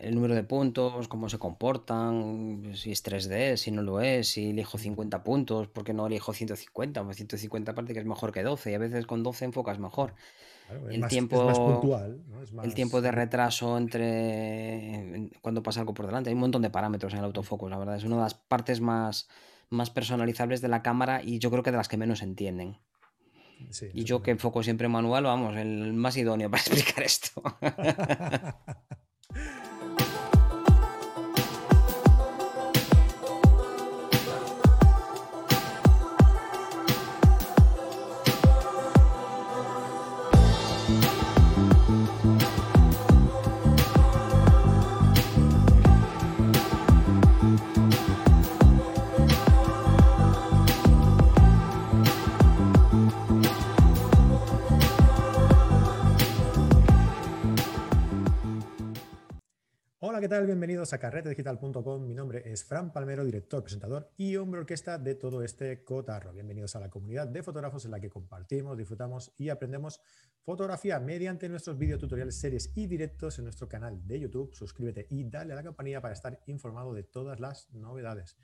el número de puntos, cómo se comportan, si es 3D, si no lo es, si elijo 50 puntos, ¿por qué no elijo 150? Pues 150 parece que es mejor que 12 y a veces con 12 enfocas mejor. Claro, El más, es más tiempo, puntual, ¿no? Es el tiempo más... de retraso entre cuando pasa algo por delante. Hay un montón de parámetros en el autofocus, la verdad. Es una de las partes más, más personalizables de la cámara y yo creo que de las que menos entienden. Sí, Y yo que enfoco siempre manual, vamos, el más idóneo para explicar esto. ¿qué tal? Bienvenidos a carretedigital.com. Mi nombre es Fran Palmero, director, presentador y hombre orquesta de todo este cotarro. Bienvenidos a la comunidad de fotógrafos en la que compartimos, disfrutamos y aprendemos fotografía mediante nuestros videotutoriales, series y directos en nuestro canal de YouTube. Suscríbete y dale a la campanilla para estar informado de todas las novedades.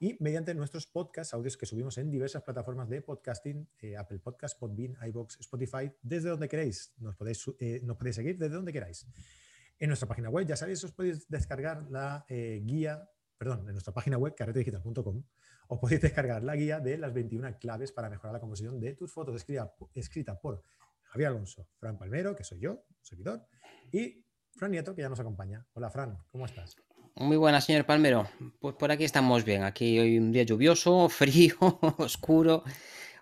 Y mediante nuestros podcasts, audios que subimos en diversas plataformas de podcasting, eh, Apple Podcast, Podbean, iBox, Spotify, desde donde queréis. Nos podéis, eh, nos podéis seguir desde donde queráis. En nuestra página web, ya sabéis, os podéis descargar la eh, guía, perdón, en nuestra página web, carretedigital.com, os podéis descargar la guía de las 21 claves para mejorar la composición de tus fotos, escrita, escrita por Javier Alonso, Fran Palmero, que soy yo, servidor, y Fran Nieto, que ya nos acompaña. Hola, Fran, ¿cómo estás? Muy buenas, señor Palmero. Pues por aquí estamos bien. Aquí hoy un día lluvioso, frío, oscuro.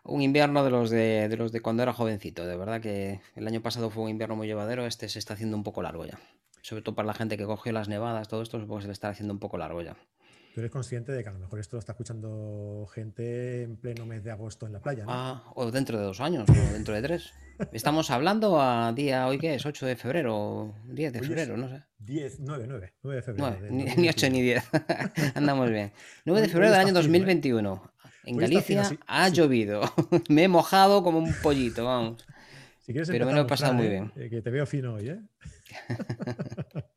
Un invierno de los de, de los de cuando era jovencito. De verdad que el año pasado fue un invierno muy llevadero. Este se está haciendo un poco largo ya. Sobre todo para la gente que cogió las nevadas, todo esto supongo que se le está haciendo un poco largo ya. Tú eres consciente de que a lo mejor esto lo está escuchando gente en pleno mes de agosto en la playa, ¿no? Ah, o dentro de dos años, o dentro de tres. Estamos hablando a día, hoy qué es, 8 de febrero, 10 de Hoy febrero, no sé. 10, 9, 9, 9 de febrero. 9, del ni, ni 8 ni 2021. 10. Andamos bien. 9 de febrero del año fino, ¿eh? 2021. En está fino. Galicia Si, ha si, llovido. Me he mojado como un pollito, vamos. Si quieres Pero me lo he pasado muy ¿eh? bien. Eh, que te veo fino hoy, ¿eh?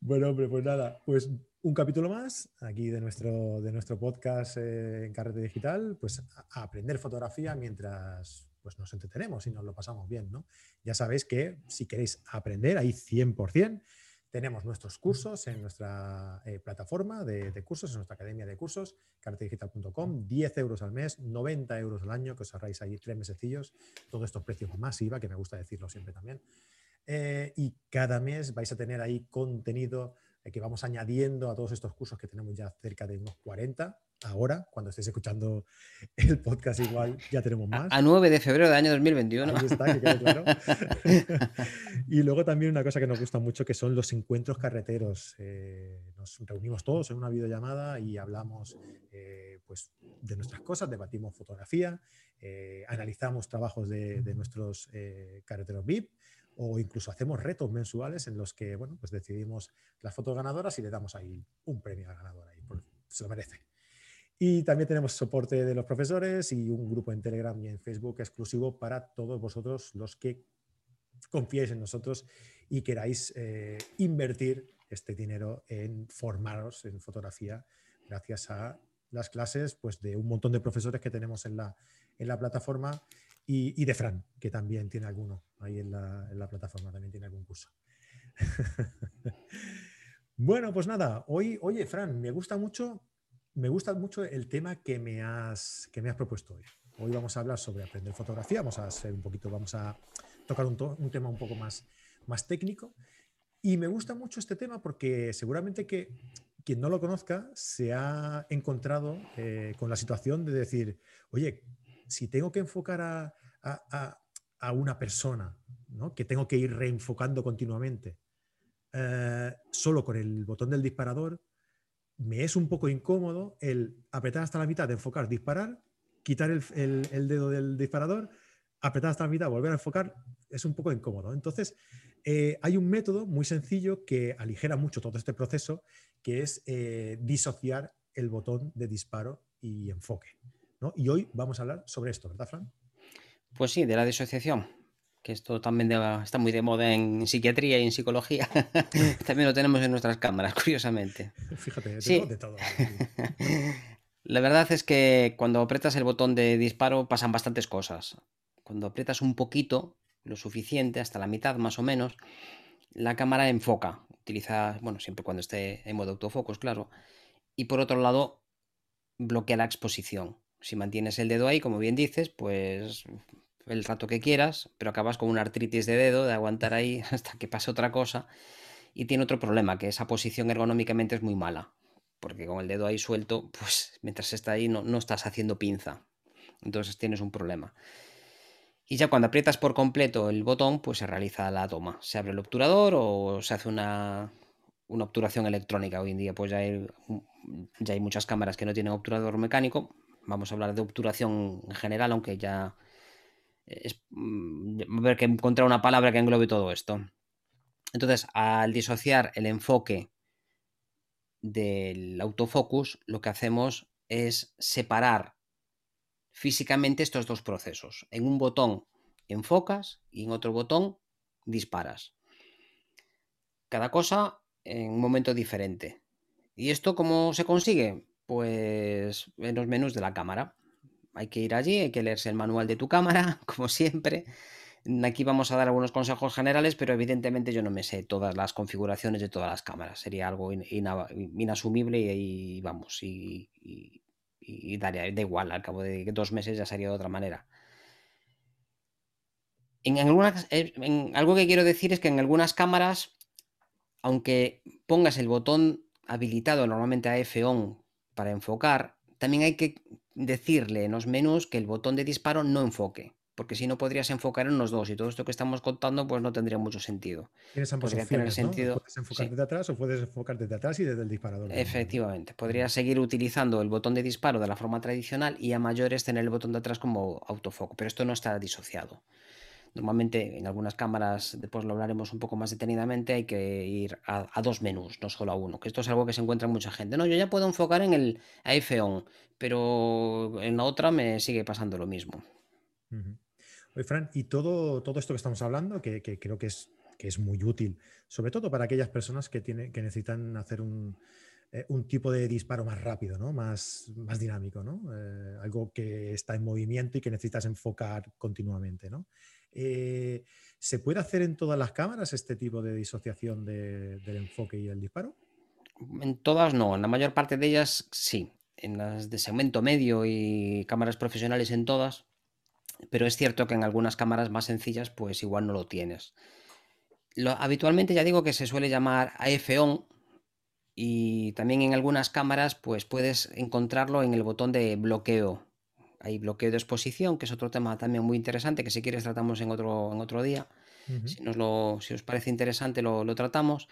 Bueno, hombre, pues nada, pues un capítulo más aquí de nuestro, de nuestro podcast eh, en Carrete Digital, pues a aprender fotografía mientras pues, nos entretenemos y nos lo pasamos bien, ¿no? Ya sabéis que si queréis aprender, ahí 100%, tenemos nuestros cursos en nuestra eh, plataforma de, cursos, en nuestra academia de cursos, carretedigital.com, 10 euros al mes, 90 euros al año, que os ahorráis ahí tres mesecillos, todo esto precios masiva, que me gusta decirlo siempre también. Eh, y cada mes vais a tener ahí contenido eh, que vamos añadiendo a todos estos cursos que tenemos ya cerca de unos 40. Ahora, cuando estéis escuchando el podcast, igual ya tenemos más. A, a 9 de febrero del año 2021. Ahí está, que quede claro. y luego también una cosa que nos gusta mucho que son los encuentros carreteros. Eh, nos reunimos todos en una videollamada y hablamos eh, pues, de nuestras cosas, debatimos fotografía, eh, analizamos trabajos de, de nuestros carreteros VIP o incluso hacemos retos mensuales en los que bueno, pues decidimos las fotos ganadoras y le damos ahí un premio al ganador. Ahí, se lo merece. Y también tenemos soporte de los profesores y un grupo en Telegram y en Facebook exclusivo para todos vosotros los que confiéis en nosotros y queráis eh, invertir este dinero en formaros en fotografía gracias a las clases pues, de un montón de profesores que tenemos en la, en la plataforma y, y, de Fran, que también tiene alguno ahí en la, plataforma, también tiene algún curso. bueno, pues nada, hoy, oye, Fran, me gusta mucho, me gusta mucho el tema que me has, que me has propuesto hoy. Hoy vamos a hablar sobre aprender fotografía, vamos a hacer un poquito, vamos a tocar un, to un tema un poco más, más técnico. Y me gusta mucho este tema porque seguramente que quien no lo conozca se ha encontrado eh, con la situación de decir, oye, si tengo que enfocar a, a, a, una persona, ¿no? que tengo que ir reenfocando continuamente, eh, solo con el botón del disparador, me es un poco incómodo el apretar hasta la mitad de enfocar, disparar, quitar el, el, el dedo del disparador, apretar hasta la mitad, volver a enfocar, es un poco incómodo. Entonces, eh, hay un método muy sencillo que aligera mucho todo este proceso, que es eh, disociar el botón de disparo y enfoque. ¿No? Y hoy vamos a hablar sobre esto, ¿verdad, Fran? Pues sí, de la disociación. que esto también de- está muy de moda en psiquiatría y en psicología. También lo tenemos en nuestras cámaras, curiosamente. Fíjate, Sí. de todo. La verdad es que cuando aprietas el botón de disparo pasan bastantes cosas. Cuando aprietas un poquito, lo suficiente, hasta la mitad más o menos, la cámara enfoca. Utiliza, bueno, siempre cuando esté en modo autofocus, claro. Y por otro lado, bloquea la exposición. Si mantienes el dedo ahí, como bien dices, pues el rato que quieras, pero acabas con una artritis de dedo, de aguantar ahí hasta que pase otra cosa. Y tiene otro problema, que esa posición ergonómicamente es muy mala. Porque con el dedo ahí suelto, pues mientras está ahí no, no estás haciendo pinza. Entonces tienes un problema. Y ya cuando aprietas por completo el botón, pues se realiza la toma. Se abre el obturador o se hace una, una obturación electrónica. Hoy en día pues ya hay, ya hay muchas cámaras que no tienen obturador mecánico. Vamos a hablar de obturación en general, aunque ya es mm, ver que encontrar una palabra que englobe todo esto. Entonces, al disociar el enfoque del autofocus, lo que hacemos es separar físicamente estos dos procesos. En un botón enfocas y en otro botón disparas. Cada cosa en un momento diferente. ¿Y esto cómo se consigue? Pues en los menús de la cámara. Hay que ir allí, hay que leerse el manual de tu cámara, como siempre. Aquí vamos a dar algunos consejos generales, pero evidentemente yo no me sé todas las configuraciones de todas las cámaras. Sería algo in- ina- inasumible y, vamos, y daría, da igual, al cabo de dos meses ya sería de otra manera. En algunas, eh, en- algo que quiero decir es que en algunas cámaras, aunque pongas el botón habilitado normalmente a F-on para enfocar, también hay que decirle en los menús que el botón de disparo no enfoque, porque si no podrías enfocar en los dos y todo esto que estamos contando pues no tendría mucho sentido. Tienes ambas opciones, ¿no? sentido, Puedes enfocar sí. desde atrás o puedes enfocar desde atrás y desde el disparador. Efectivamente, podrías seguir utilizando el botón de disparo de la forma tradicional y a mayores tener el botón de atrás como autofoco, pero esto no está disociado. Normalmente en algunas cámaras, después lo hablaremos un poco más detenidamente, hay que ir a, dos menús, no solo a uno, que esto es algo que se encuentra mucha gente. No, yo ya puedo enfocar en el F-on, pero en la otra me sigue pasando lo mismo. Ujú. Oye, Fran, y todo, todo esto que estamos hablando, que, creo que es, que es muy útil, sobre todo para aquellas personas que, tienen, que necesitan hacer un, eh, un tipo de disparo más rápido, ¿no? más, más dinámico, ¿no? Eh, algo que está en movimiento y que necesitas enfocar continuamente. ¿no? Eh, ¿Se puede hacer en todas las cámaras este tipo de disociación de- del enfoque y el disparo? En todas no, en la mayor parte de ellas sí. En las de segmento medio y cámaras profesionales en todas. Pero es cierto que en algunas cámaras más sencillas, pues igual no lo tienes. Lo- habitualmente ya digo que se suele llamar AF-ON y también en algunas cámaras, pues puedes encontrarlo en el botón de bloqueo. Hay bloqueo de exposición, que es otro tema también muy interesante, que si quieres tratamos en otro, en otro día. Si, nos lo, si os parece interesante, lo, lo tratamos.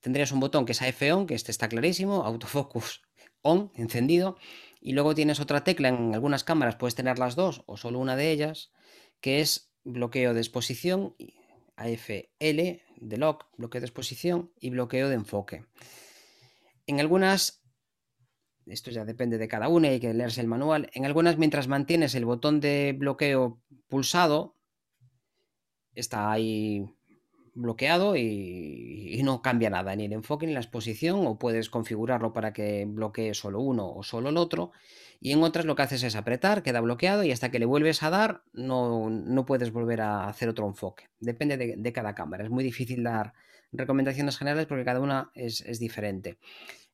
Tendrías un botón que es AF on, que este está clarísimo, autofocus on, encendido. Y luego tienes otra tecla en algunas cámaras, puedes tener las dos o solo una de ellas, que es bloqueo de exposición, AFL de lock, bloqueo de exposición y bloqueo de enfoque. En algunas, esto ya depende de cada una, hay que leerse el manual. En algunas, mientras mantienes el botón de bloqueo pulsado, está ahí bloqueado y, y no cambia nada, ni el enfoque ni la exposición, o puedes configurarlo para que bloquee solo uno o solo el otro. Y en otras lo que haces es apretar, queda bloqueado y hasta que le vuelves a dar no, no puedes volver a hacer otro enfoque. Depende de, de cada cámara. Es muy difícil dar recomendaciones generales porque cada una es, es diferente.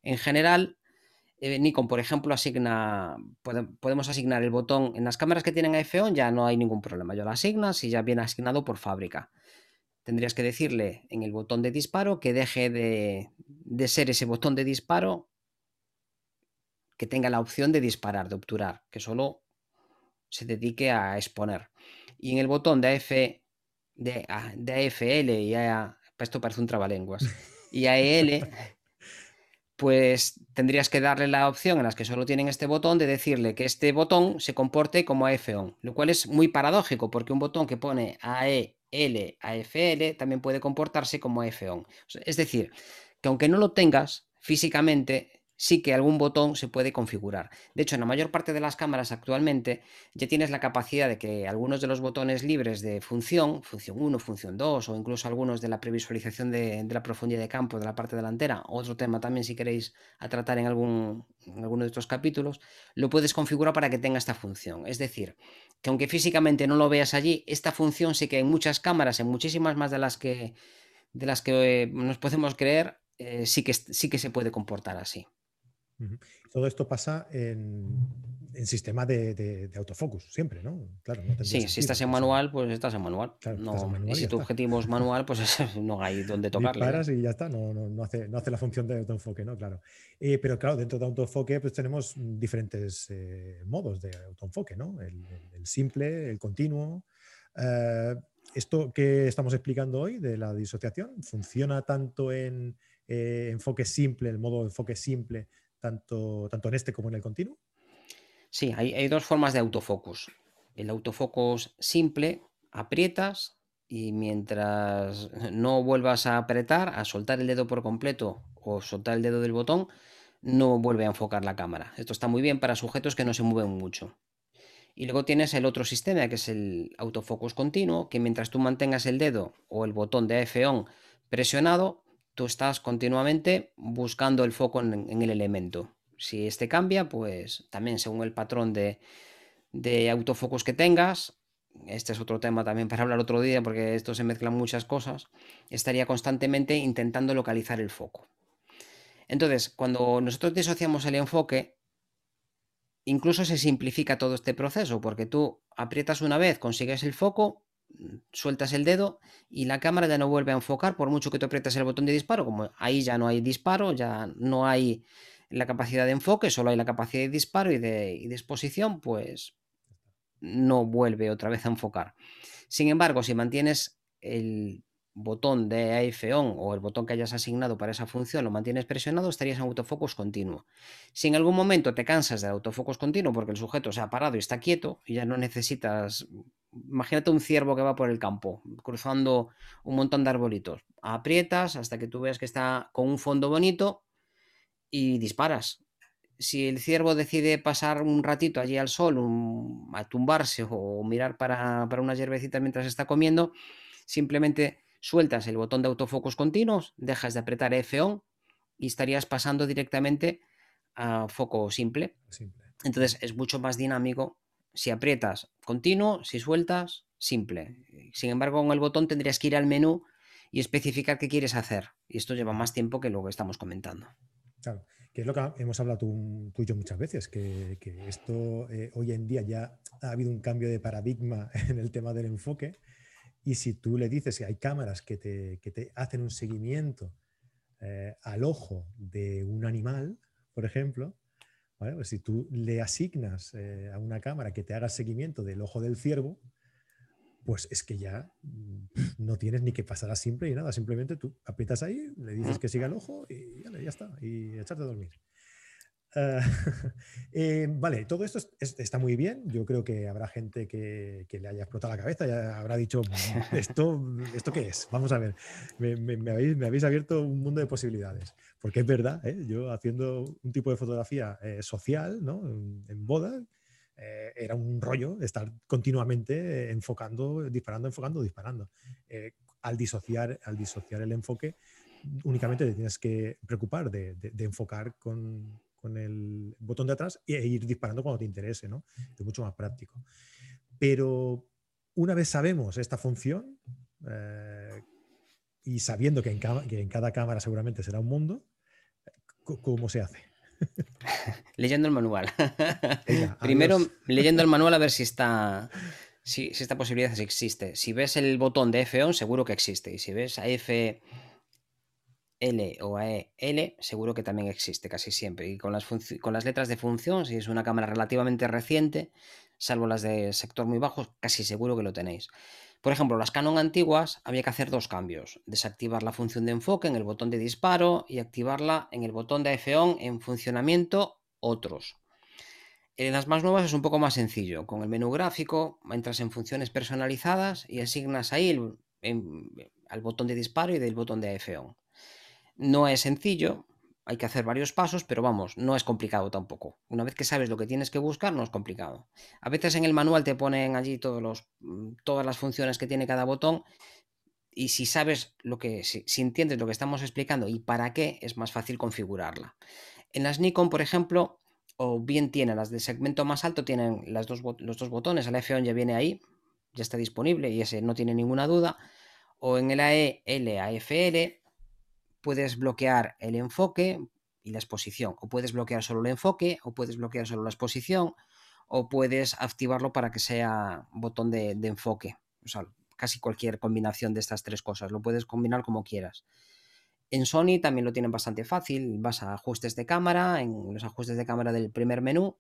En general, eh, Nikon, por ejemplo, asigna, pode- podemos asignar el botón en las cámaras que tienen AF-ON, ya no hay ningún problema. Yo lo asignas y ya viene asignado por fábrica. Tendrías que decirle en el botón de disparo que deje de, de ser ese botón de disparo que tenga la opción de disparar, de obturar, que solo se dedique a exponer. Y en el botón de, AF, de, de AFL y a, esto parece un trabalenguas, y AEL, pues tendrías que darle la opción en las que solo tienen este botón de decirle que este botón se comporte como AF-ON, lo cual es muy paradójico porque un botón que pone AEL, AFL también puede comportarse como AF-ON. Es decir, que aunque no lo tengas físicamente, sí que algún botón se puede configurar. De hecho, en la mayor parte de las cámaras actualmente ya tienes la capacidad de que algunos de los botones libres de función, función 1, función 2 o incluso algunos de la previsualización de, la profundidad de campo de la parte delantera, otro tema también si queréis a tratar en, algún, alguno de estos capítulos, lo puedes configurar para que tenga esta función. Es decir, que aunque físicamente no lo veas allí, esta función sí que en muchas cámaras, en muchísimas más de las que, de las que eh, nos podemos creer, eh, sí, que, sí que se puede comportar así. Todo esto pasa en, sistema de, autofocus, siempre, ¿no? Claro, sí, si estás en manual, pues estás en manual. y si tu objetivo es manual, pues no hay donde tocarle. Paras y ya está, no, hace, no hace la función de autoenfoque, ¿no? Claro. Eh, pero claro, dentro de autoenfoque, pues tenemos diferentes eh, modos de autoenfoque, ¿no? El, simple, el continuo. Eh, esto que estamos explicando hoy de la disociación funciona tanto en enfoque simple, el modo de enfoque simple tanto, tanto en este como en el continuo? Sí, hay, dos formas de autofocus. El autofocus simple, aprietas y mientras no vuelvas a apretar, a soltar el dedo por completo o soltar el dedo del botón, no vuelve a enfocar la cámara. Esto está muy bien para sujetos que no se mueven mucho. Y luego tienes el otro sistema, que es el autofocus continuo, que mientras tú mantengas el dedo o el botón de AF-ON presionado, tú estás continuamente buscando el foco en, el elemento. Si este cambia, pues también según el patrón de, de autofocus que tengas, este es otro tema también para hablar otro día porque esto se mezclan muchas cosas, estaría constantemente intentando localizar el foco. Entonces, cuando nosotros disociamos el enfoque, incluso se simplifica todo este proceso porque tú aprietas una vez, consigues el foco, sueltas el dedo y la cámara ya no vuelve a enfocar por mucho que tú aprietas el botón de disparo, como ahí ya no hay disparo, ya no hay la capacidad de enfoque, solo hay la capacidad de disparo y de, exposición, pues no vuelve otra vez a enfocar. Sin embargo, si mantienes el botón de AF on o el botón que hayas asignado para esa función lo mantienes presionado, estarías en autofocus continuo. Si en algún momento te cansas del autofocus continuo porque el sujeto se ha parado y está quieto y ya no necesitas, imagínate un ciervo que va por el campo cruzando un montón de arbolitos, aprietas hasta que tú veas que está con un fondo bonito y disparas. Si el ciervo decide pasar un ratito allí al sol, a tumbarse o mirar para, para unas hierbecitas mientras está comiendo, simplemente sueltas el botón de autofocus continuos, dejas de apretar F-ON y estarías pasando directamente a foco simple. Entonces es mucho más dinámico si aprietas continuo, si sueltas simple. Sin embargo, con el botón tendrías que ir al menú y especificar qué quieres hacer. Y esto lleva más tiempo que lo que estamos comentando. Claro, que es lo que hemos hablado tú, y yo muchas veces, que, esto eh, hoy en día ya ha habido un cambio de paradigma en el tema del enfoque y si tú le dices que hay cámaras que te, hacen un seguimiento eh, al ojo de un animal, por ejemplo, pues si tú le asignas eh, a una cámara que te haga seguimiento del ojo del ciervo, pues es que ya mm, no tienes ni que pasar a simple y nada, simplemente tú aprietas ahí, le dices que siga el ojo y ya, ya está, y echarte a dormir. Ah, eh, vale, todo esto está muy bien. Yo creo que habrá gente que, le haya explotado la cabeza y habrá dicho, mm, ¿esto, ¿esto qué es? Vamos a ver, me, habéis, abierto un mundo de posibilidades. Porque es verdad, ¿eh? yo haciendo un tipo de fotografía eh, social, ¿no? en, boda, era un rollo estar continuamente enfocando, disparando, enfocando, disparando. al, disociar, al disociar el enfoque, únicamente te tienes que preocupar de enfocar con, con el botón de atrás e ir disparando cuando te interese, ¿no? Es mucho más práctico. Pero una vez sabemos esta función eh, y sabiendo que en, cada cámara seguramente será un mundo, ¿cómo se hace? leyendo el manual. Primero, leyendo el manual a ver si está. Si, esta posibilidad existe. Si ves el botón de F-ON, seguro que existe. Y si ves a F L o AEL seguro que también existe casi siempre. Y con las, letras de función, si es una cámara relativamente reciente, salvo las de sector muy bajo, casi seguro que lo tenéis. Por ejemplo, las Canon antiguas había que hacer dos cambios. Desactivar la función de enfoque en el botón de disparo y activarla en el botón de F-ON en funcionamiento otros. En las más nuevas es un poco más sencillo. Con el menú gráfico entras en funciones personalizadas y asignas ahí al botón de disparo y del botón de F-ON. No es sencillo. hay que hacer varios pasos, pero vamos, no es complicado tampoco. Una vez que sabes lo que tienes que buscar, no es complicado. A veces en el manual te ponen allí todos los, mm, todas las funciones que tiene cada botón y si sabes lo que, si, entiendes lo que estamos explicando y para qué, es más fácil configurarla. En las Nikon, por ejemplo, o bien tienen las de segmento más alto, tienen las dos, los dos botones, el F11 ya viene ahí, ya está disponible y ese no tiene ninguna duda. O en el AE, AFL, puedes bloquear el enfoque y la exposición. O puedes bloquear solo el enfoque, o puedes bloquear solo la exposición, o puedes activarlo para que sea botón de, enfoque. O sea, casi cualquier combinación de estas tres cosas. Lo puedes combinar como quieras. En Sony también lo tienen bastante fácil. Vas a ajustes de cámara, en los ajustes de cámara del primer menú,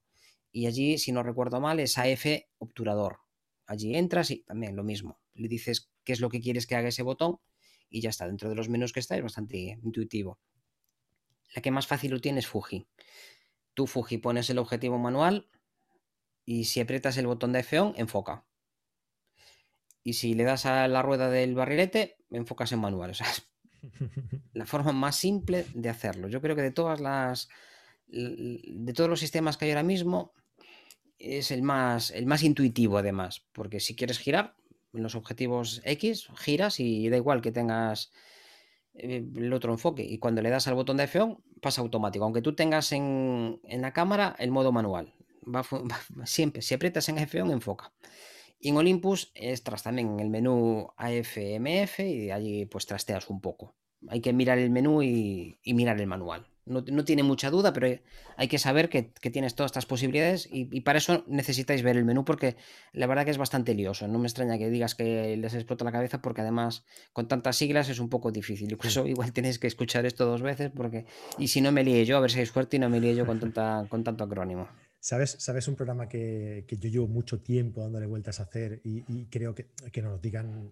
y allí, si no recuerdo mal, es AF obturador. Allí entras y también lo mismo. Le dices qué es lo que quieres que haga ese botón y ya está. Dentro de los menús que está es bastante intuitivo. La que más fácil lo tiene es Fuji. Tú Fuji pones el objetivo manual y si aprietas el botón de F-on, enfoca y si le das a la rueda del barrilete, enfocas en manual. O sea, es la forma más simple de hacerlo. Yo creo que de todas las de todos los sistemas que hay ahora mismo es el más el más intuitivo además, porque si quieres girar los objetivos X, giras y da igual que tengas eh, el otro enfoque y cuando le das al botón de F-on pasa automático, aunque tú tengas en, la cámara el modo manual. Va, siempre, si aprietas en F-on enfoca. Y en Olympus estás también en el menú AFMF y allí pues trasteas un poco. Hay que mirar el menú y, mirar el manual. No, tiene mucha duda, pero hay que saber que, tienes todas estas posibilidades y, para eso necesitáis ver el menú porque la verdad que es bastante lioso. No me extraña que digas que les explota la cabeza porque además con tantas siglas es un poco difícil. Incluso igual tienes que escuchar esto dos veces porque... Y si no me líe yo, a ver si hay suerte y no me líe yo con, tanta, con tanto acrónimo. ¿Sabes, ¿Sabes un programa que, yo llevo mucho tiempo dándole vueltas a hacer y, creo que, que, nos digan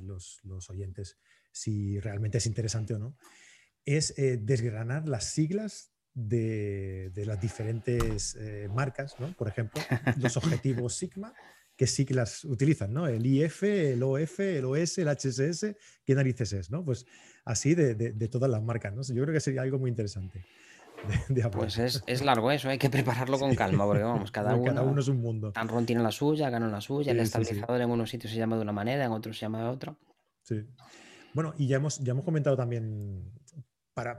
los, oyentes si realmente es interesante o no? Es eh, desgranar las siglas de, las diferentes eh, marcas, ¿no? Por ejemplo, los objetivos Sigma, qué siglas utilizan, ¿no? El IF, el OF, el OS, el HSS, ¿qué narices es, ¿no? Pues así de, de todas las marcas, ¿no? Yo creo que sería algo muy interesante. pues es, largo eso, hay que prepararlo con calma, porque vamos, cada, uno, es un mundo. Tanron tiene la suya, Canon la suya, el estabilizador en unos sitios se llama de una manera, en otros se llama de otra. Sí. Bueno, y ya hemos, ya hemos comentado también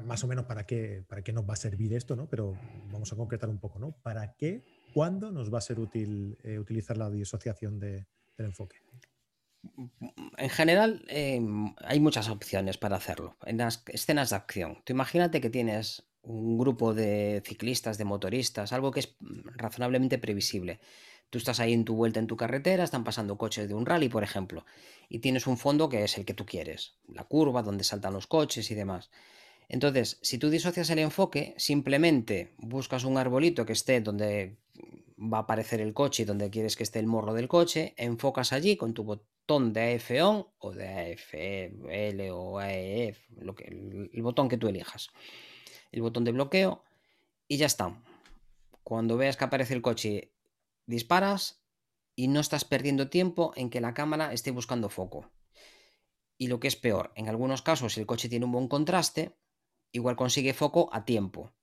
más o menos para qué, para qué nos va a servir esto, ¿no? Pero vamos a concretar un poco, ¿no? ¿Para qué, cuándo nos va a ser útil eh, utilizar la disociación de, del enfoque? En general, em, hay muchas opciones para hacerlo. En las escenas de acción. Tú imagínate que tienes un grupo de ciclistas, de motoristas, algo que es razonablemente previsible. Tú estás ahí en tu vuelta en tu carretera, están pasando coches de un rally, por ejemplo, y tienes un fondo que es el que tú quieres, la curva donde saltan los coches y demás. Entonces, si tú disocias el enfoque, simplemente buscas un arbolito que esté donde va a aparecer el coche y donde quieres que esté el morro del coche, enfocas allí con tu botón de AF on o de AFL o AEF, lo que, el botón que tú elijas el botón de bloqueo y ya está. Cuando veas que aparece el coche, disparas y no estás perdiendo tiempo en que la cámara esté buscando foco. Y lo que es peor, en algunos casos si el coche tiene un buen contraste, igual consigue foco a tiempo.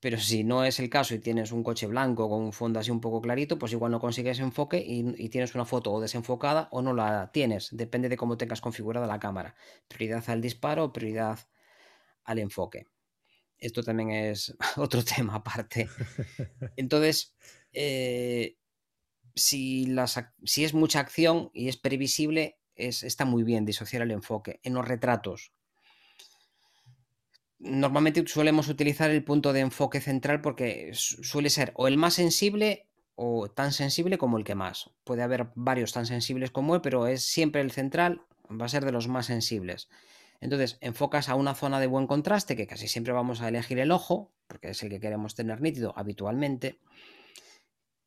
Pero si no es el caso y tienes un coche blanco con un fondo así un poco clarito, pues igual no consigues enfoque y, y, tienes una foto o desenfocada o no la tienes. Depende de cómo tengas configurada la cámara. Prioridad al disparo, prioridad al enfoque esto también es otro tema aparte. Entonces, eh, si, si, es mucha acción y es previsible, es, está muy bien disociar el enfoque. En los retratos, normalmente solemos utilizar el punto de enfoque central porque suele ser o el más sensible o tan sensible como el que más. Puede haber varios tan sensibles como él, pero es siempre el central, va a ser de los más sensibles. Entonces, enfocas a una zona de buen contraste, que casi siempre vamos a elegir el ojo, porque es el que queremos tener nítido habitualmente.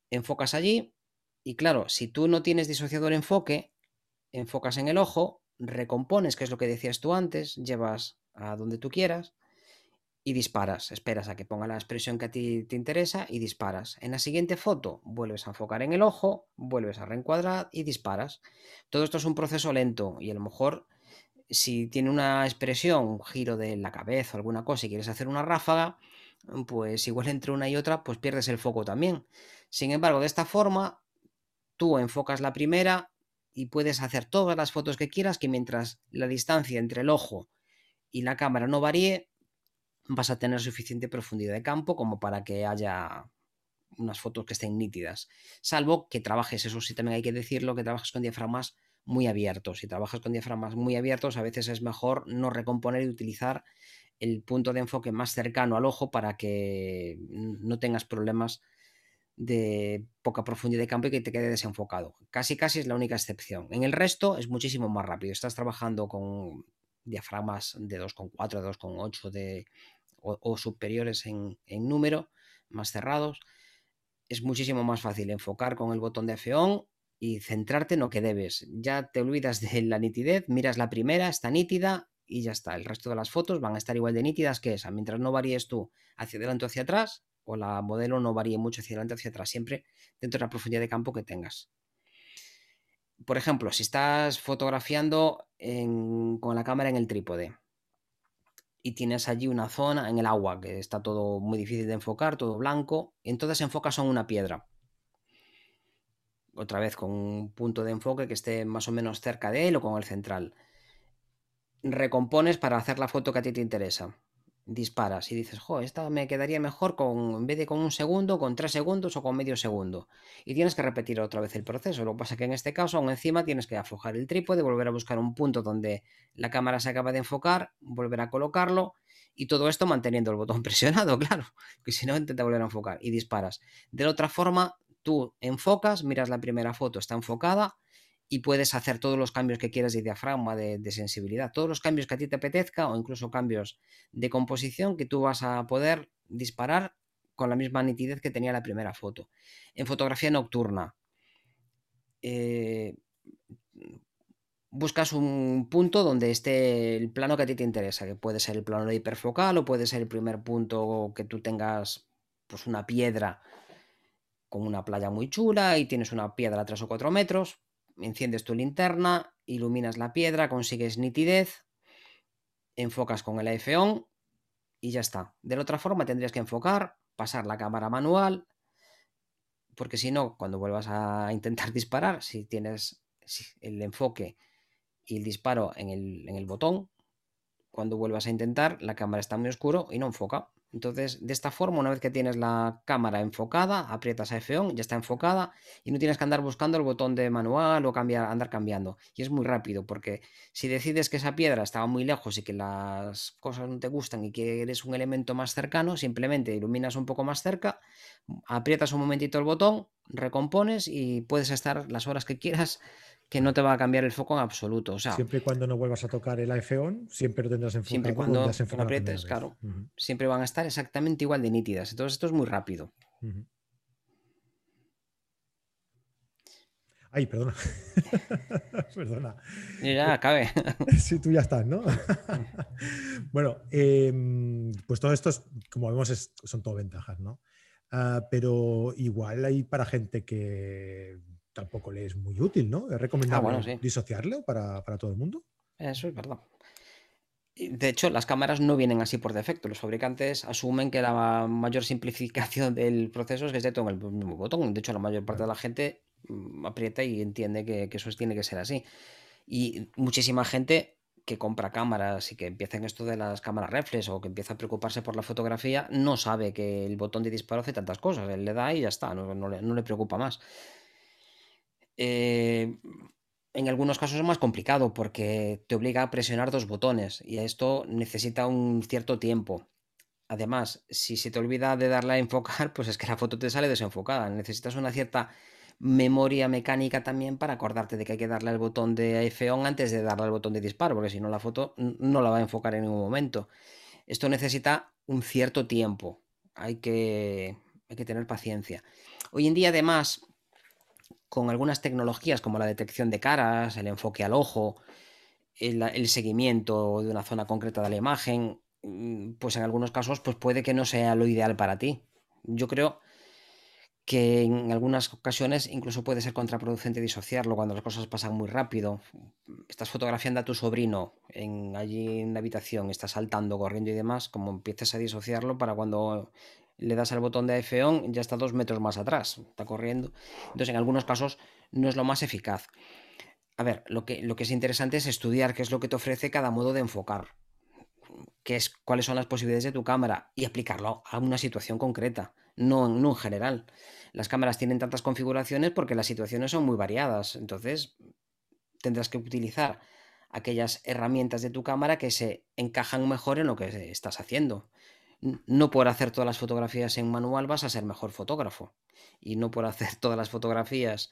Enfocas allí y claro, si tú no tienes disociador enfoque, enfocas en el ojo, recompones, que es lo que decías tú antes, llevas a donde tú quieras y disparas. Esperas a que ponga la expresión que a ti te interesa y disparas. En la siguiente foto vuelves a enfocar en el ojo, vuelves a reencuadrar y disparas. Todo esto es un proceso lento y a lo mejor si tiene una expresión, un giro de la cabeza o alguna cosa y quieres hacer una ráfaga, pues igual entre una y otra, pues pierdes el foco también. Sin embargo, de esta forma, tú enfocas la primera y puedes hacer todas las fotos que quieras, que mientras la distancia entre el ojo y la cámara no varíe, vas a tener suficiente profundidad de campo como para que haya unas fotos que estén nítidas. Salvo que trabajes, eso sí también hay que decirlo, que trabajes con diafragmas muy abiertos. Si trabajas con diafragmas muy abiertos, a veces es mejor no recomponer y utilizar el punto de enfoque más cercano al ojo para que no tengas problemas de poca profundidad de campo y que te quede desenfocado. Casi casi es la única excepción. En el resto es muchísimo más rápido. Estás trabajando con diafragmas de 2,4, de 2,8 de, o, superiores en, número, más cerrados. Es muchísimo más fácil enfocar con el botón de F-On y centrarte en lo que debes. Ya te olvidas de la nitidez, miras la primera, está nítida y ya está. El resto de las fotos van a estar igual de nítidas que esa. Mientras no varíes tú hacia adelante o hacia atrás, o la modelo no varíe mucho hacia adelante o hacia atrás, siempre dentro de la profundidad de campo que tengas. Por ejemplo, si estás fotografiando con la cámara en el trípode y tienes allí una zona en el agua que está todo muy difícil de enfocar, todo blanco, entonces enfocas en una piedra. Otra vez con un punto de enfoque que esté más o menos cerca de él o con el central. Recompones para hacer la foto que a ti te interesa disparas y dices, jo, esta me quedaría mejor con, en vez de con un segundo, con tres segundos o con medio segundo. Y tienes que repetir otra vez el proceso. Lo que pasa es que en este caso, aún encima, tienes que aflojar el trípode, volver a buscar un punto donde la cámara se acaba de enfocar, volver a colocarlo y todo esto manteniendo el botón presionado, claro, que si no intenta volver a enfocar y disparas. De la otra forma, tú enfocas, miras la primera foto, está enfocada, y puedes hacer todos los cambios que quieras de diafragma, de, sensibilidad, todos los cambios que a ti te apetezca o incluso cambios de composición que tú vas a poder disparar con la misma nitidez que tenía la primera foto. En fotografía nocturna, eh, buscas un punto donde esté el plano que a ti te interesa, que puede ser el plano de hiperfocal o puede ser el primer punto que tú tengas pues una piedra con una playa muy chula y tienes una piedra a 3 o 4 metros, enciendes tu linterna, iluminas la piedra, consigues nitidez, enfocas con el iPhone y ya está. De la otra forma tendrías que enfocar, pasar la cámara manual, porque si no, cuando vuelvas a intentar disparar, si tienes el enfoque y el disparo en el, en el botón, cuando vuelvas a intentar, la cámara está muy oscuro y no enfoca. Entonces, de esta forma, una vez que tienes la cámara enfocada, aprietas a F-On, ya está enfocada y no tienes que andar buscando el botón de manual o cambiar, andar cambiando. Y es muy rápido porque si decides que esa piedra estaba muy lejos y que las cosas no te gustan y que eres un elemento más cercano, simplemente iluminas un poco más cerca, aprietas un momentito el botón, recompones y puedes estar las horas que quieras que no te va a cambiar el foco en absoluto. O sea, siempre y cuando no vuelvas a tocar el iPhone, siempre lo tendrás enfocado. Siempre y cuando aprietes, claro. Siempre van a estar exactamente igual de nítidas. Entonces esto es muy rápido. Ay, perdona. perdona. Ya, acabe. sí, tú ya estás, ¿no? bueno, em, pues todo esto, como vemos, son todo ventajas, ¿no? Ah, pero igual hay para gente que tampoco le es muy útil, ¿no? ¿Es recomendable ah, disociarlo para, todo el mundo? Eso es verdad. De hecho, las cámaras no vienen así por defecto. Los fabricantes asumen que la mayor simplificación del proceso es que se toma el mismo botón. De hecho, la mayor parte de la gente mm, aprieta y entiende que, eso tiene que ser así. Y muchísima gente que compra cámaras y que empieza en esto de las cámaras reflex o que empieza a preocuparse por la fotografía, no sabe que el botón de disparo hace tantas cosas. Él le da y ya está, no le preocupa más. Eh, en algunos casos es más complicado porque te obliga a presionar dos botones y esto necesita un cierto tiempo. Además, si se te olvida de darle a enfocar, pues es que la foto te sale desenfocada. Necesitas una cierta memoria mecánica también para acordarte de que hay que darle al botón de F-On antes de darle al botón de disparo, porque si no la foto no la va a enfocar en ningún momento. Esto necesita un cierto tiempo. Hay que, hay que tener paciencia. Hoy en día, además, con algunas tecnologías como la detección de caras, el enfoque al ojo, el, seguimiento de una zona concreta de la imagen, mm, pues en algunos casos pues puede que no sea lo ideal para ti. Yo creo que en algunas ocasiones incluso puede ser contraproducente disociarlo cuando las cosas pasan muy rápido. Estás fotografiando a tu sobrino en, allí en la habitación, está saltando, corriendo y demás, como empieces a disociarlo para cuando le das al botón de iPhone ya está dos metros más atrás, está corriendo. Entonces en algunos casos no es lo más eficaz. A ver, lo que, lo que es interesante es estudiar qué es lo que te ofrece cada modo de enfocar, qué es, cuáles son las posibilidades de tu cámara y aplicarlo a una situación concreta no, no en general. Las cámaras tienen tantas configuraciones porque las situaciones son muy variadas, entonces tendrás que utilizar aquellas herramientas de tu cámara que se encajan mejor en lo que estás haciendo. No por hacer todas las fotografías en manual vas a ser mejor fotógrafo. Y no por hacer todas las fotografías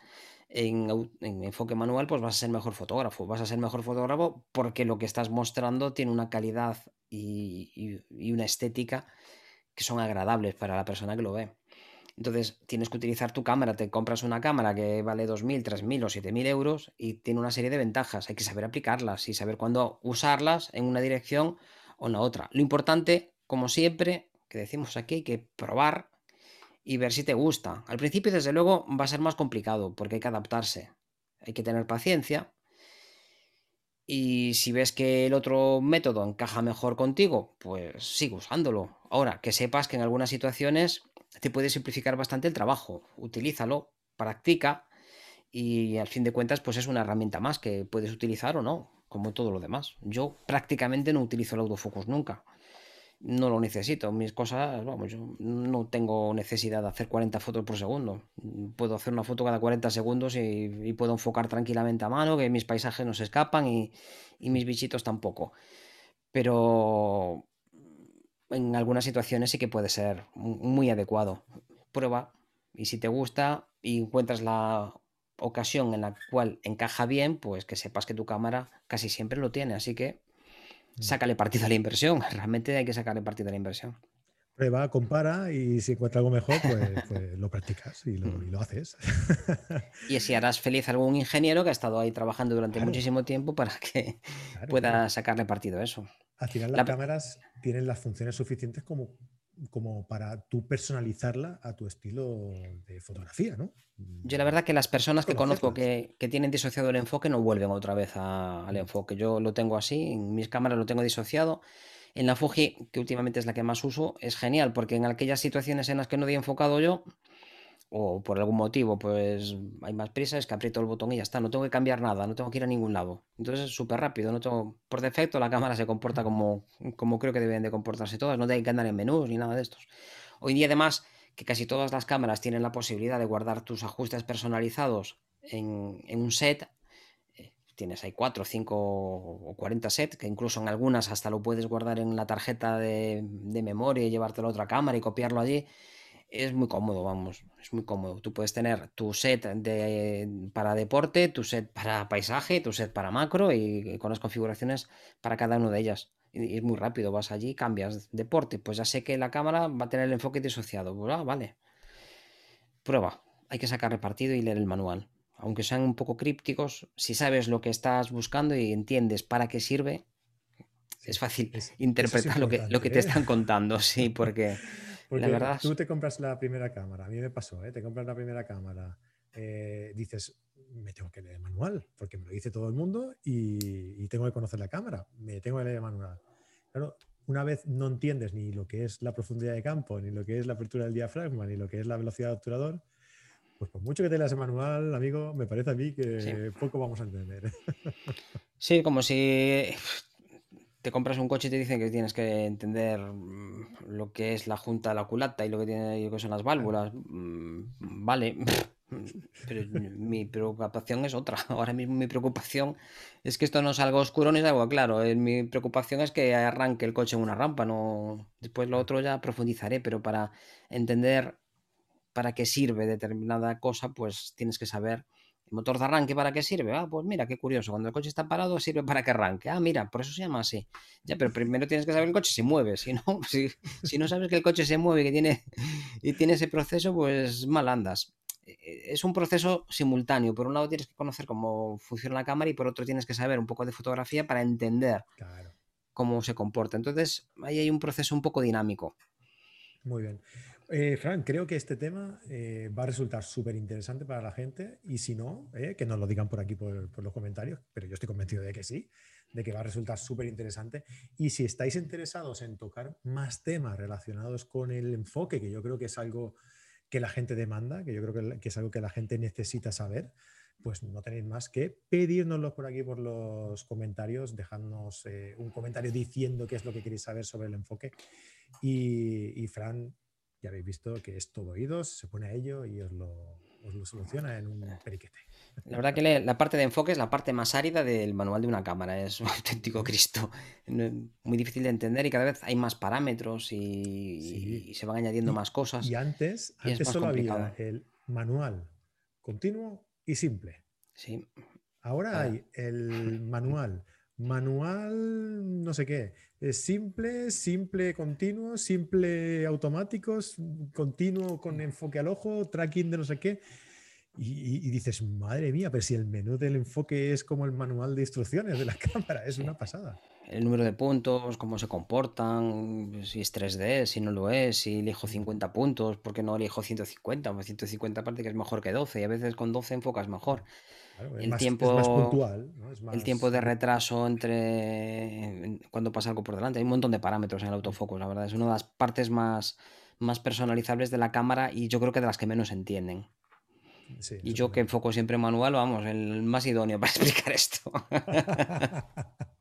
en, enfoque manual, pues vas a ser mejor fotógrafo. Vas a ser mejor fotógrafo porque lo que estás mostrando tiene una calidad y una estética que son agradables para la persona que lo ve. Entonces tienes que utilizar tu cámara, te compras una cámara que vale 2.000, 3.000 o 7.000 euros y tiene una serie de ventajas. Hay que saber aplicarlas y saber cuándo usarlas en una dirección o en la otra. Lo importante, como siempre, que decimos aquí, hay que probar y ver si te gusta. Al principio, desde luego, va a ser más complicado porque hay que adaptarse. Hay que tener paciencia y si ves que el otro método encaja mejor contigo, pues sigue usándolo. Ahora, que sepas que en algunas situaciones te puede simplificar bastante el trabajo. Utilízalo, practica y al fin de cuentas, pues es una herramienta más que puedes utilizar o no, como todo lo demás. Yo prácticamente no utilizo el autofocus nunca no lo necesito. Mis cosas, vamos, yo no tengo necesidad de hacer 40 fotos por segundo. Puedo hacer una foto cada 40 segundos y, puedo enfocar tranquilamente a mano, que mis paisajes no se escapan y, mis bichitos tampoco. Pero en algunas situaciones sí que puede ser muy adecuado. Prueba y si te gusta y encuentras la ocasión en la cual encaja bien, pues que sepas que tu cámara casi siempre lo tiene. Así que. Sácale partido a la inversión. Realmente hay que sacarle partido a la inversión. Prueba, compara y si encuentra algo mejor, pues, pues lo practicas y lo, haces. Y así harás feliz a algún ingeniero que ha estado ahí trabajando durante muchísimo tiempo para que pueda sacarle partido a eso. Al final las cámaras tienen las funciones suficientes como como para tú personalizarla a tu estilo de fotografía, ¿no? Yo la verdad que las personas que conozco que, tienen disociado el enfoque no vuelven otra vez al enfoque. Yo lo tengo así, en mis cámaras lo tengo disociado. En la Fuji, que últimamente es la que más uso, es genial, porque en aquellas situaciones en las que no he enfocado yo, o por algún motivo, pues hay más prisa, es que aprieto el botón y ya está, no tengo que cambiar nada, no tengo que ir a ningún lado. Entonces es súper rápido, no tengo, por defecto la cámara se comporta como, como creo que deben de comportarse todas, no tengo que andar en menús ni nada de estos. Hoy en día además que casi todas las cámaras tienen la posibilidad de guardar tus ajustes personalizados en, un set, eh, tienes ahí 4, 5 o 40 sets, que incluso en algunas hasta lo puedes guardar en la tarjeta de, de memoria y llevártelo a otra cámara y copiarlo allí es muy cómodo, vamos, es muy cómodo. Tú puedes tener tu set de, para deporte, tu set para paisaje, tu set para macro y, con las configuraciones para cada una de ellas. Y, es muy rápido, vas allí, cambias deporte, pues ya sé que la cámara va a tener el enfoque disociado. Pues, ah, vale. Prueba, hay que sacar partido y leer el manual. Aunque sean un poco crípticos, si sabes lo que estás buscando y entiendes para qué sirve, es fácil interpretar lo, que, lo que te ¿eh? están contando, sí, porque... Porque verdad... tú te compras la primera cámara, a mí me pasó, ¿eh? te compras la primera cámara, eh, dices, me tengo que leer el manual, porque me lo dice todo el mundo y, tengo que conocer la cámara, me tengo que leer el manual. Claro, una vez no entiendes ni lo que es la profundidad de campo, ni lo que es la apertura del diafragma, ni lo que es la velocidad de obturador, pues por mucho que te leas el manual, amigo, me parece a mí que poco vamos a entender. Sí, como si te compras un coche y te dicen que tienes que entender mm, lo que es la junta de la culata y lo que, tiene, que son las válvulas. Mm, vale, pero mi preocupación es otra. Ahora mismo mi preocupación es que esto no es algo oscuro ni es algo claro. Eh, mi preocupación es que arranque el coche en una rampa. No... Después lo otro ya profundizaré, pero para entender para qué sirve determinada cosa, pues tienes que saber motor de arranque para qué sirve? Ah, pues mira, qué curioso. Cuando el coche está parado, sirve para que arranque. Ah, mira, por eso se llama así. Ya, pero primero tienes que saber que el coche se mueve. Si no, si, no sabes que el coche se mueve y que tiene, y tiene ese proceso, pues mal andas. Eh, es un proceso simultáneo. Por un lado tienes que conocer cómo funciona la cámara y por otro tienes que saber un poco de fotografía para entender cómo se comporta. Entonces, ahí hay un proceso un poco dinámico. Muy bien. Eh, Fran, creo que este tema eh, va a resultar súper interesante para la gente y si no, eh, que nos lo digan por aquí por, los comentarios, pero yo estoy convencido de que sí, de que va a resultar súper interesante. Y si estáis interesados en tocar más temas relacionados con el enfoque, que yo creo que es algo que la gente demanda, que yo creo que, es algo que la gente necesita saber, pues no tenéis más que pedírnoslo por aquí por los comentarios, dejadnos un comentario diciendo qué es lo que queréis saber sobre el enfoque. Y Fran ya habéis visto que es todo oídos, se pone a ello y os lo, os lo soluciona en un periquete. La verdad que la parte de enfoque es la parte más árida del manual de una cámara, es un auténtico Cristo. Muy difícil de entender y cada vez hay más parámetros y, sí. y se van añadiendo y, más cosas. Y antes, y antes solo complicado. había el manual continuo y simple. Sí. Ahora ah. hay el manual manual, no sé qué, simple, simple continuo, simple automáticos, continuo con enfoque al ojo, tracking de no sé qué. Y, y, dices, madre mía, pero si el menú del enfoque es como el manual de instrucciones de la cámara, es una pasada. El número de puntos, cómo se comportan, si es 3D, si no lo es, si elijo 50 puntos, ¿por qué no elijo 150? 150 aparte que es mejor que 12 y a veces con 12 enfocas mejor. Claro, el más, tiempo puntual. ¿no? Es más... el tiempo de retraso entre cuando pasa algo por delante hay un montón de parámetros en el autofocus la verdad es una de las partes más más personalizables de la cámara y yo creo que de las que menos entienden Sí, y yo que enfoco siempre manual vamos el más idóneo para explicar esto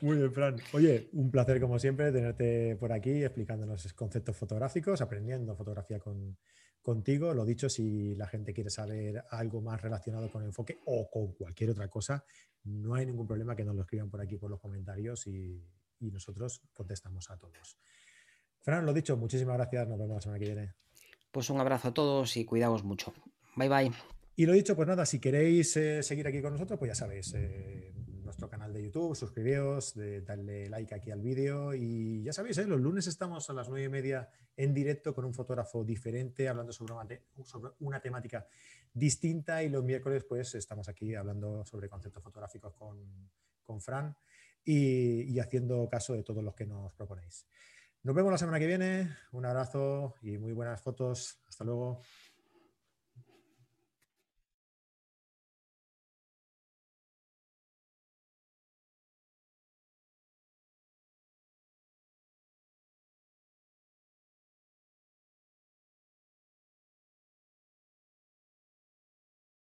Muy bien, Fran. Oye, un placer como siempre tenerte por aquí explicándonos conceptos fotográficos, aprendiendo fotografía con, contigo. Lo dicho, si la gente quiere saber algo más relacionado con enfoque o con cualquier otra cosa, no hay ningún problema que nos lo escriban por aquí por los comentarios y, y nosotros contestamos a todos. Fran, lo dicho, muchísimas gracias. Nos vemos la semana que viene. Pues un abrazo a todos y cuidaos mucho. Bye bye. Y lo dicho, pues nada, si queréis eh, seguir aquí con nosotros, pues ya sabéis, eh, nuestro canal de YouTube, suscribíos, de, darle like aquí al vídeo y ya sabéis, ¿eh? los lunes estamos a las nueve y media en directo con un fotógrafo diferente hablando sobre una, sobre una, temática distinta y los miércoles pues estamos aquí hablando sobre conceptos fotográficos con, con Fran y, y haciendo caso de todos los que nos proponéis. Nos vemos la semana que viene, un abrazo y muy buenas fotos. Hasta luego.